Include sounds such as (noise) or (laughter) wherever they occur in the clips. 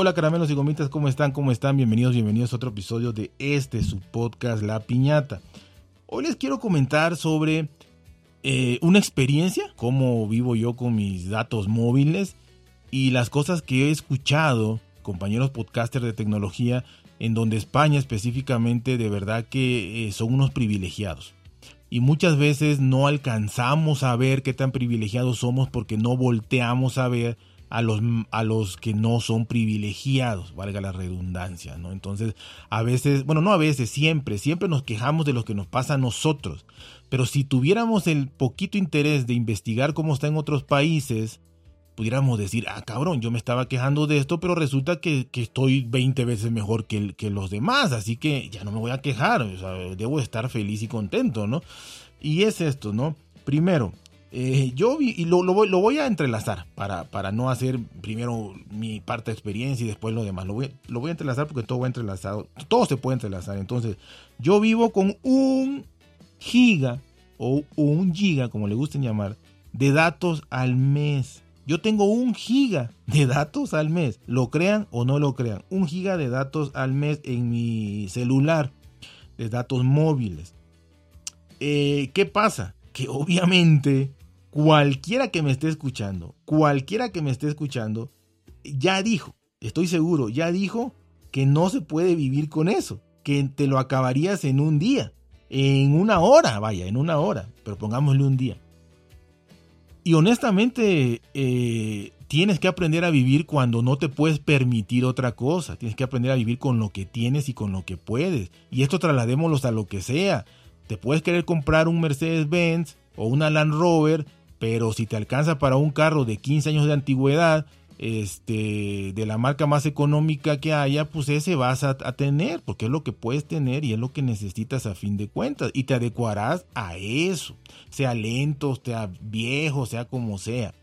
Hola caramelos y gomitas, ¿cómo están? ¿Cómo están? Bienvenidos, bienvenidos a otro episodio de este, su podcast La Piñata. Hoy les quiero comentar sobre eh, una experiencia, cómo vivo yo con mis datos móviles y las cosas que he escuchado, compañeros podcasters de tecnología, en donde España específicamente de verdad que eh, son unos privilegiados. Y muchas veces no alcanzamos a ver qué tan privilegiados somos porque no volteamos a ver a los, a los que no son privilegiados, valga la redundancia, ¿no? Entonces, a veces, bueno, no a veces, siempre, siempre nos quejamos de lo que nos pasa a nosotros. Pero si tuviéramos el poquito interés de investigar cómo está en otros países, pudiéramos decir, ah, cabrón, yo me estaba quejando de esto, pero resulta que, estoy 20 veces mejor que, que, los demás, así que ya no me voy a quejar, debo estar feliz y contento, ¿no? Y es esto, ¿no? Primero, eh, yo y lo, voy, a entrelazar para, para no hacer primero mi parte de experiencia y después lo demás. Lo voy, lo voy a entrelazar porque todo va entrelazado. Todo se puede entrelazar. Entonces, yo vivo con un giga o, un giga, como le gusten llamar, de datos al mes. Yo tengo un giga de datos al mes. Lo crean o no lo crean. Un giga de datos al mes en mi celular. De datos móviles. Eh, ¿Qué pasa? Que obviamente cualquiera que me esté escuchando, cualquiera que me esté escuchando, ya dijo, estoy seguro, ya dijo que no se puede vivir con eso, que te lo acabarías en un día, en una hora, vaya, en una hora, pero pongámosle un día. Y honestamente, eh, tienes que aprender a vivir cuando no te puedes permitir otra cosa. Tienes que aprender a vivir con lo que tienes y con lo que puedes. Y esto trasladémoslo a lo que sea. Te puedes querer comprar un Mercedes-Benz o una Land Rover pero si te alcanza para un carro de 15 años de antigüedad, este, de la marca más económica que haya, pues ese vas a, tener, porque es lo que puedes tener y es lo que necesitas a fin de cuentas. Y te adecuarás a eso, sea lento, sea viejo, sea como sea.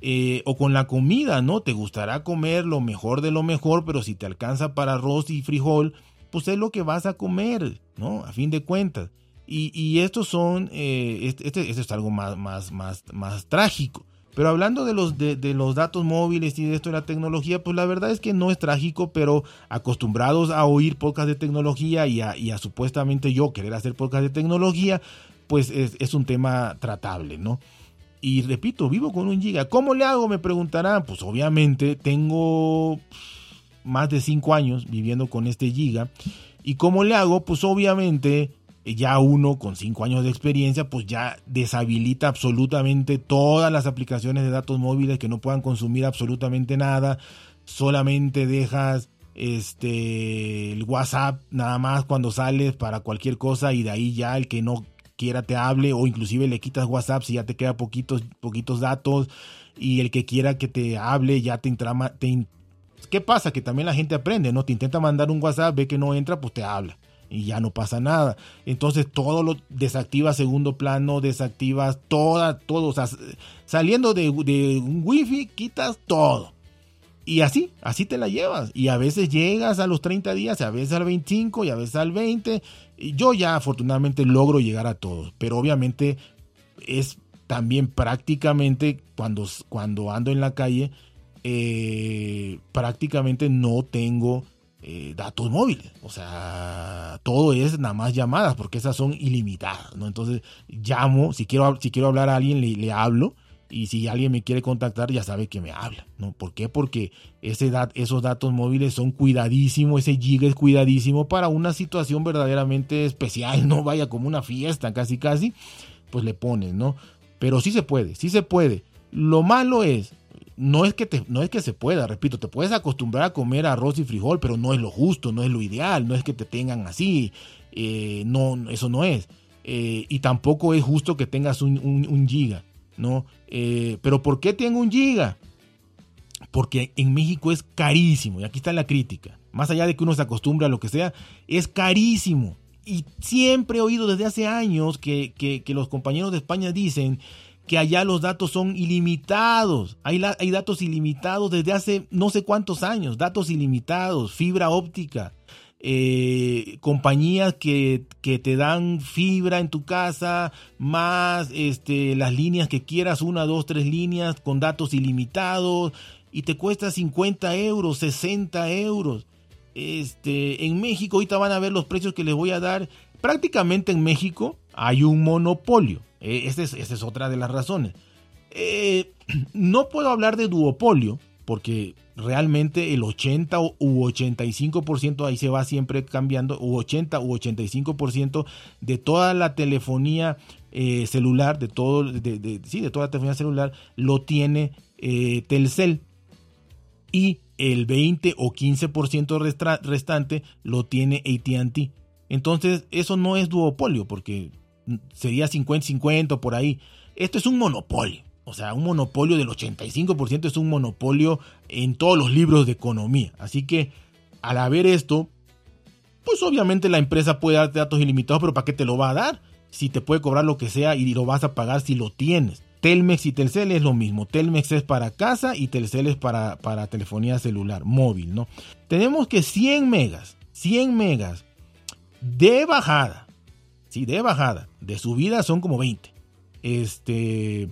Eh, o con la comida, ¿no? Te gustará comer lo mejor de lo mejor, pero si te alcanza para arroz y frijol, pues es lo que vas a comer, ¿no? A fin de cuentas. Y, estos son, eh, este, este, este, es algo más, más, más, más trágico. Pero hablando de los, de, los datos móviles y de esto de la tecnología, pues la verdad es que no es trágico, pero acostumbrados a oír podcast de tecnología y a, supuestamente yo querer hacer podcast de tecnología, pues es, es, un tema tratable, ¿no? Y repito, vivo con un giga. ¿Cómo le hago? Me preguntarán. Pues obviamente tengo más de 5 años viviendo con este giga. ¿Y cómo le hago? Pues obviamente ya uno con cinco años de experiencia, pues ya deshabilita absolutamente todas las aplicaciones de datos móviles que no puedan consumir absolutamente nada. Solamente dejas este el WhatsApp nada más cuando sales para cualquier cosa y de ahí ya el que no quiera te hable o inclusive le quitas WhatsApp si ya te queda poquitos poquitos datos y el que quiera que te hable ya te entrama te ¿Qué pasa? Que también la gente aprende, ¿no? Te intenta mandar un WhatsApp, ve que no entra, pues te habla y ya no pasa nada. Entonces todo lo desactivas segundo plano, desactivas toda, todo. O sea, saliendo de, un wifi, quitas todo. Y así, así te la llevas. Y a veces llegas a los 30 días, a veces al 25 y a veces al 20. Y yo ya afortunadamente logro llegar a todos. Pero obviamente es también prácticamente cuando, cuando ando en la calle, eh, prácticamente no tengo eh, datos móviles. O sea, todo es nada más llamadas, porque esas son ilimitadas, ¿no? Entonces, llamo, si quiero, si quiero hablar a alguien, le, hablo. Y si alguien me quiere contactar, ya sabe que me habla, ¿no? ¿Por qué? Porque ese esos datos móviles son cuidadísimos, ese giga es cuidadísimo para una situación verdaderamente especial, ¿no? Vaya como una fiesta, casi, casi, pues le pones, ¿no? Pero sí se puede, sí se puede. Lo malo es no es que te, no es que se pueda, repito, te puedes acostumbrar a comer arroz y frijol, pero no es lo justo, no es lo ideal, no es que te tengan así, eh, no, eso no es. Eh, y tampoco es justo que tengas un, giga, ¿no? Eh, pero ¿por qué tengo un giga? Porque en México es carísimo, y aquí está la crítica. Más allá de que uno se acostumbre a lo que sea, es carísimo. Y siempre he oído desde hace años que, que los compañeros de España dicen que allá los datos son ilimitados. Hay, hay, datos ilimitados desde hace no sé cuántos años, datos ilimitados, fibra óptica, eh, compañías que, te dan fibra en tu casa, más este, las líneas que quieras, una, dos, tres líneas con datos ilimitados. y te cuesta 50 euros, 60 euros. Este, en México ahorita van a ver los precios que les voy a dar. Prácticamente en México hay un monopolio. Eh, esa es, otra de las razones. Eh, (clears throat) no puedo hablar de duopolio porque realmente el 80 u 85% ahí se va siempre cambiando, u 80 u 85% de toda la telefonía eh, celular, de todo, sí, de toda la telefonía celular, lo tiene eh, Telcel. Y el 20 o 15% restante lo tiene ATT. Entonces, eso no es duopolio, porque sería 50-50 por ahí. Esto es un monopolio. O sea, un monopolio del 85% es un monopolio en todos los libros de economía. Así que al haber esto, pues obviamente la empresa puede darte datos ilimitados, pero ¿para qué te lo va a dar? Si te puede cobrar lo que sea y lo vas a pagar si lo tienes. Telmex y Telcel es lo mismo. Telmex es para casa y Telcel es para, para telefonía celular, móvil, ¿no? Tenemos que 100 megas, 100 megas de bajada, sí, de bajada, de subida son como 20. Este,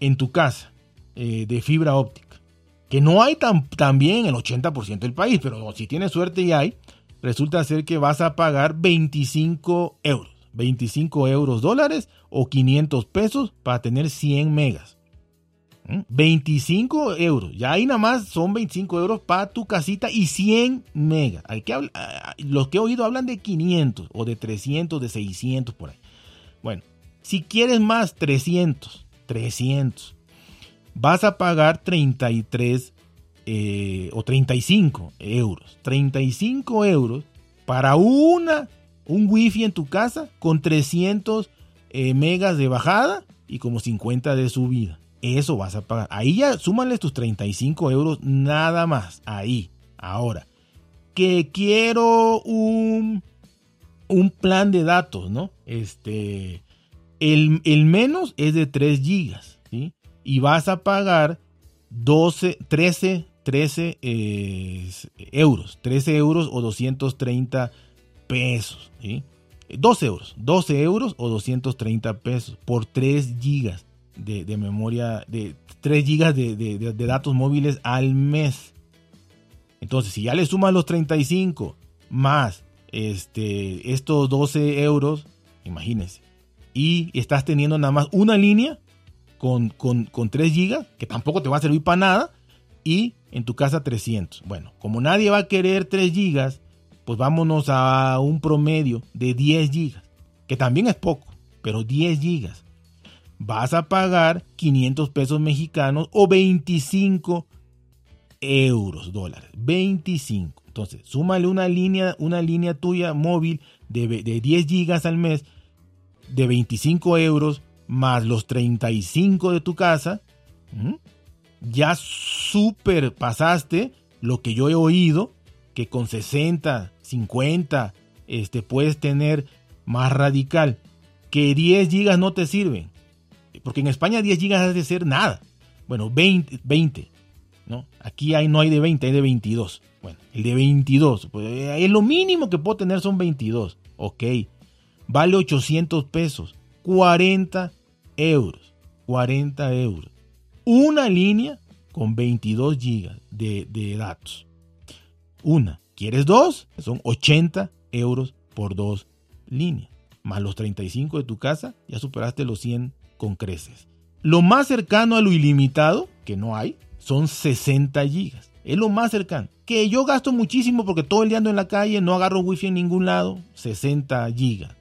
en tu casa eh, de fibra óptica, que no hay tan, también el 80% del país, pero si tienes suerte y hay, resulta ser que vas a pagar 25 euros, 25 euros dólares o 500 pesos para tener 100 megas. 25 ¿Mm? euros. Ya ahí nada más son 25 euros para tu casita y 100 megas. que los que he oído hablan de 500 o de 300, de 600 por ahí. Bueno, si quieres más, 300. 300. Vas a pagar 33 eh, o 35 euros. 35 euros para una, un wifi en tu casa con 300 eh, megas de bajada y como 50 de subida. Eso vas a pagar. Ahí ya súmale tus 35 euros nada más. Ahí. Ahora. Que quiero un, un plan de datos, ¿no? Este el, menos es de 3 gigas, Y vas a pagar 12, 13, 13 euros, 13 euros o 230 pesos, 12 euros, 12 euros o 230 pesos por 3 gigas de, memoria, de 3 gigas de, datos móviles al mes. Entonces, si ya le sumas los 35 más este, estos 12 euros, imagínense, y estás teniendo nada más una línea con, con, 3 gigas, que tampoco te va a servir para nada, y en tu casa 300. Bueno, como nadie va a querer 3 gigas, pues vámonos a un promedio de 10 gigas, que también es poco, pero 10 gigas. Vas a pagar 500 pesos mexicanos o 25 euros, dólares. 25. Entonces, súmale una línea, una línea tuya móvil de, de 10 gigas al mes de 25 euros más los 35 de tu casa, ya super pasaste lo que yo he oído, que con 60, 50, este, puedes tener más radical, que 10 gigas no te sirven, porque en España 10 gigas es de ser nada, bueno, 20, 20 ¿no? Aquí no hay de 20, hay de 22. Bueno, el de 22, pues, es lo mínimo que puedo tener son 22, ok vale 800 pesos, 40 euros, 40 euros. Una línea con 22 gigas de, datos. Una. ¿Quieres dos? Son 80 euros por dos líneas. Más los 35 de tu casa, ya superaste los 100 con creces. Lo más cercano a lo ilimitado, que no hay, son 60 gigas. Es lo más cercano. Que yo gasto muchísimo porque todo el día ando en la calle, no agarro wifi en ningún lado. 60 gigas.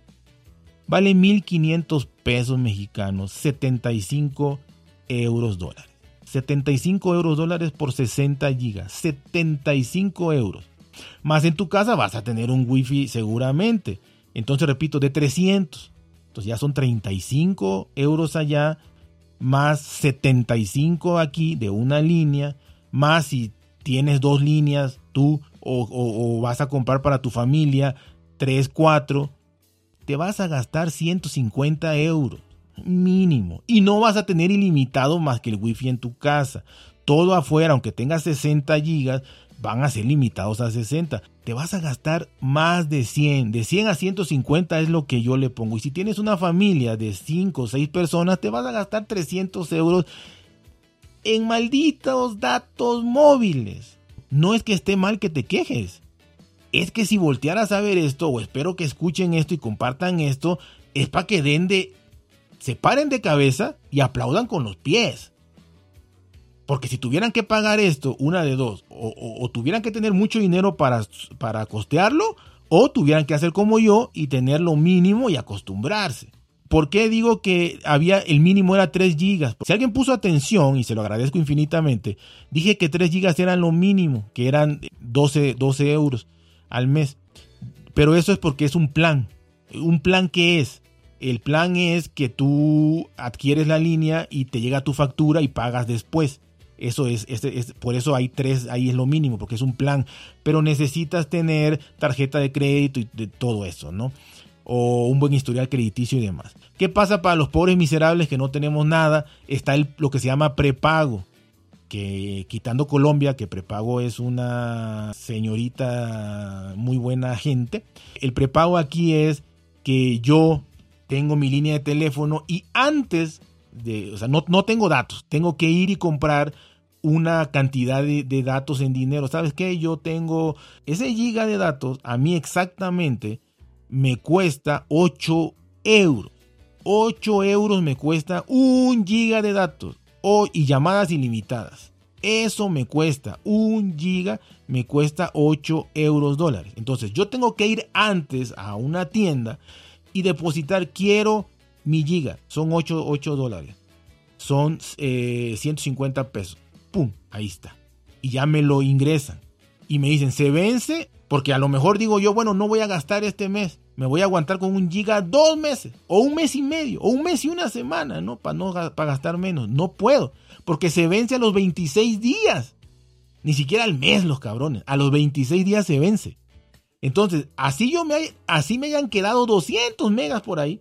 Vale 1.500 pesos mexicanos, 75 euros dólares. 75 euros dólares por 60 gigas. 75 euros. Más en tu casa vas a tener un wifi seguramente. Entonces repito, de 300. Entonces ya son 35 euros allá. Más 75 aquí de una línea. Más si tienes dos líneas tú o, o vas a comprar para tu familia 3, 4 te vas a gastar 150 euros mínimo y no vas a tener ilimitado más que el wifi en tu casa. Todo afuera, aunque tengas 60 gigas, van a ser limitados a 60. Te vas a gastar más de 100. De 100 a 150 es lo que yo le pongo. Y si tienes una familia de 5 o 6 personas, te vas a gastar 300 euros en malditos datos móviles. No es que esté mal que te quejes. Es que si voltearas a ver esto, o espero que escuchen esto y compartan esto, es para que den de. se paren de cabeza y aplaudan con los pies. Porque si tuvieran que pagar esto, una de dos, o, tuvieran que tener mucho dinero para, para costearlo, o tuvieran que hacer como yo y tener lo mínimo y acostumbrarse. ¿Por qué digo que había el mínimo era 3 gigas? Si alguien puso atención, y se lo agradezco infinitamente, dije que 3 gigas eran lo mínimo, que eran 12, 12 euros al mes. Pero eso es porque es un plan. ¿Un plan qué es? El plan es que tú adquieres la línea y te llega tu factura y pagas después. Eso es, es, por eso hay tres, ahí es lo mínimo, porque es un plan. Pero necesitas tener tarjeta de crédito y de todo eso, ¿no? O un buen historial crediticio y demás. ¿Qué pasa para los pobres miserables que no tenemos nada? Está el, lo que se llama prepago. Que quitando Colombia, que prepago es una señorita muy buena gente. El prepago aquí es que yo tengo mi línea de teléfono y antes de, o sea, no, no tengo datos, tengo que ir y comprar una cantidad de, datos en dinero. ¿Sabes qué? Yo tengo ese giga de datos, a mí exactamente me cuesta 8 euros. 8 euros me cuesta un giga de datos y llamadas ilimitadas. Eso me cuesta un giga, me cuesta 8 euros dólares. Entonces yo tengo que ir antes a una tienda y depositar, quiero mi giga, son 8, 8 dólares. Son 150 eh, pesos ¡pum! Ahí está. Y ya me lo ingresan. Y me dicen, se vence, porque a lo mejor digo yo, bueno, no voy a gastar este mes. Me voy a aguantar con un giga dos meses, o un mes y medio, o un mes y una semana, ¿no? Para no para gastar menos. No puedo, porque se vence a los 26 días. Ni siquiera al mes, los cabrones. A los 26 días se vence. Entonces, así yo me, así me hayan quedado 200 megas por ahí.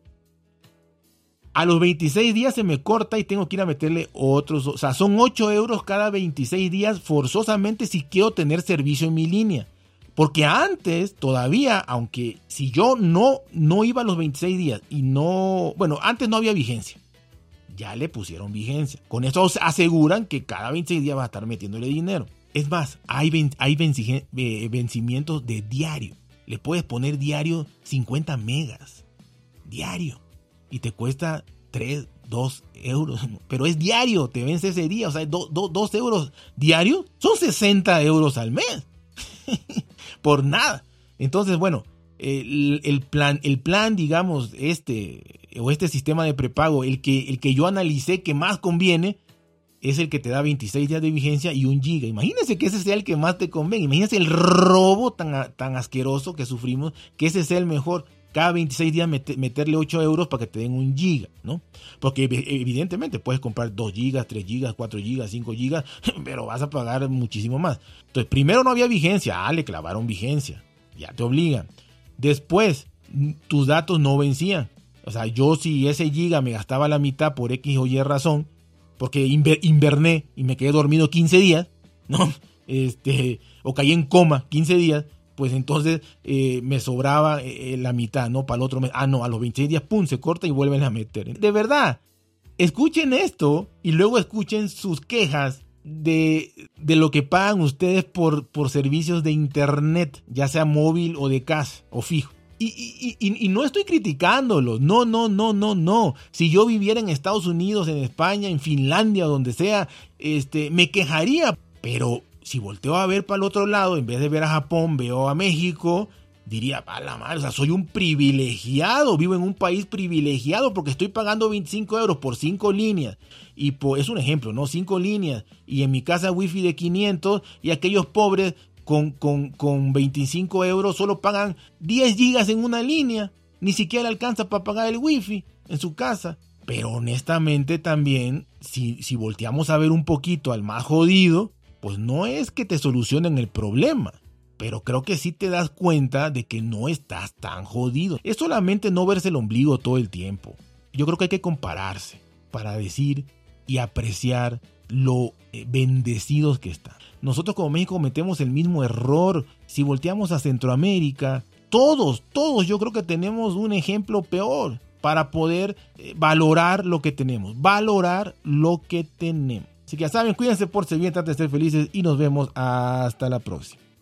A los 26 días se me corta y tengo que ir a meterle otros. O sea, son 8 euros cada 26 días forzosamente si quiero tener servicio en mi línea. Porque antes, todavía, aunque si yo no, no iba a los 26 días y no. Bueno, antes no había vigencia. Ya le pusieron vigencia. Con eso aseguran que cada 26 días va a estar metiéndole dinero. Es más, hay, hay eh, vencimientos de diario. Le puedes poner diario 50 megas. Diario y te cuesta 3, 2 euros. (laughs) Pero es diario, te vence ese día. O sea, 2 euros diarios son 60 euros al mes. (laughs) Por nada. Entonces, bueno, el, plan, el plan, digamos, este o este sistema de prepago, el que, el que yo analicé que más conviene, es el que te da 26 días de vigencia y un giga. Imagínense que ese sea el que más te conviene. Imagínense el robo tan, tan asqueroso que sufrimos, que ese sea el mejor cada 26 días meterle 8 euros para que te den un giga, ¿no? Porque evidentemente puedes comprar 2 gigas, 3 gigas, 4 gigas, 5 gigas, (laughs) pero vas a pagar muchísimo más. Entonces, primero no había vigencia, ah, le clavaron vigencia, ya te obligan. Después, tus datos no vencían. O sea, yo si ese giga me gastaba la mitad por X o Y razón, porque inverné y me quedé dormido 15 días, ¿no? (laughs) Este, o caí en coma 15 días, pues entonces eh, me sobraba eh, la mitad, ¿no? Para el otro mes. Ah, no, a los 26 días, pum, se corta y vuelven a meter. De verdad, escuchen esto y luego escuchen sus quejas de, de lo que pagan ustedes por, por servicios de internet, ya sea móvil o de casa o fijo. Y, y, y, y, no estoy criticándolos, no, no, no, no, no. Si yo viviera en Estados Unidos, en España, en Finlandia donde sea, este, me quejaría. Pero si volteo a ver para el otro lado, en vez de ver a Japón, veo a México, diría, a la madre, o sea, soy un privilegiado, vivo en un país privilegiado porque estoy pagando 25 euros por 5 líneas. Y es un ejemplo, ¿no? 5 líneas. Y en mi casa wifi de 500 y aquellos pobres con, con, con 25 euros solo pagan 10 gigas en una línea. Ni siquiera alcanza para pagar el wifi en su casa. Pero honestamente también, si, si volteamos a ver un poquito al más jodido, pues no es que te solucionen el problema, pero creo que sí te das cuenta de que no estás tan jodido. Es solamente no verse el ombligo todo el tiempo. Yo creo que hay que compararse para decir y apreciar lo eh, bendecidos que están. Nosotros como México cometemos el mismo error. Si volteamos a Centroamérica, todos, todos yo creo que tenemos un ejemplo peor para poder eh, valorar lo que tenemos. Valorar lo que tenemos. Así que ya saben, cuídense, por bien, traten de ser felices y nos vemos hasta la próxima.